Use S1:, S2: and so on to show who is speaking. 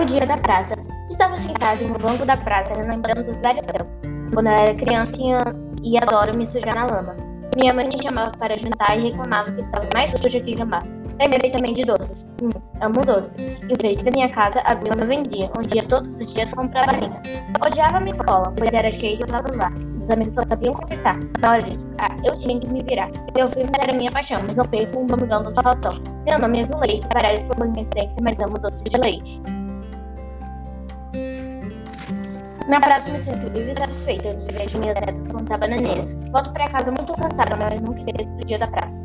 S1: O dia da praça. Estava sentada em um banco da praça, lembrando dos velhos tempos, quando eu era criança e adoro me sujar na lama. Minha mãe me chamava para jantar e reclamava que estava mais suja que jamás. Lembrei também de doces. Hum, amo doce. Em frente da minha casa havia uma vendinha, onde ia todos os dias comprar balinha. Odiava a minha escola, pois era cheia de blá. Os amigos só sabiam conversar. Na hora de explicar, eu tinha que me virar. Meu filme era minha paixão, mas no peito um domingão do salvação. Meu nome é Zuleide, parece sua minha mas amo doce de leite. Na praça me sinto viva e satisfeita. Eu vejo minhas netas plantar bananeira. Volto para casa muito cansada, mas não esqueço do dia da praça.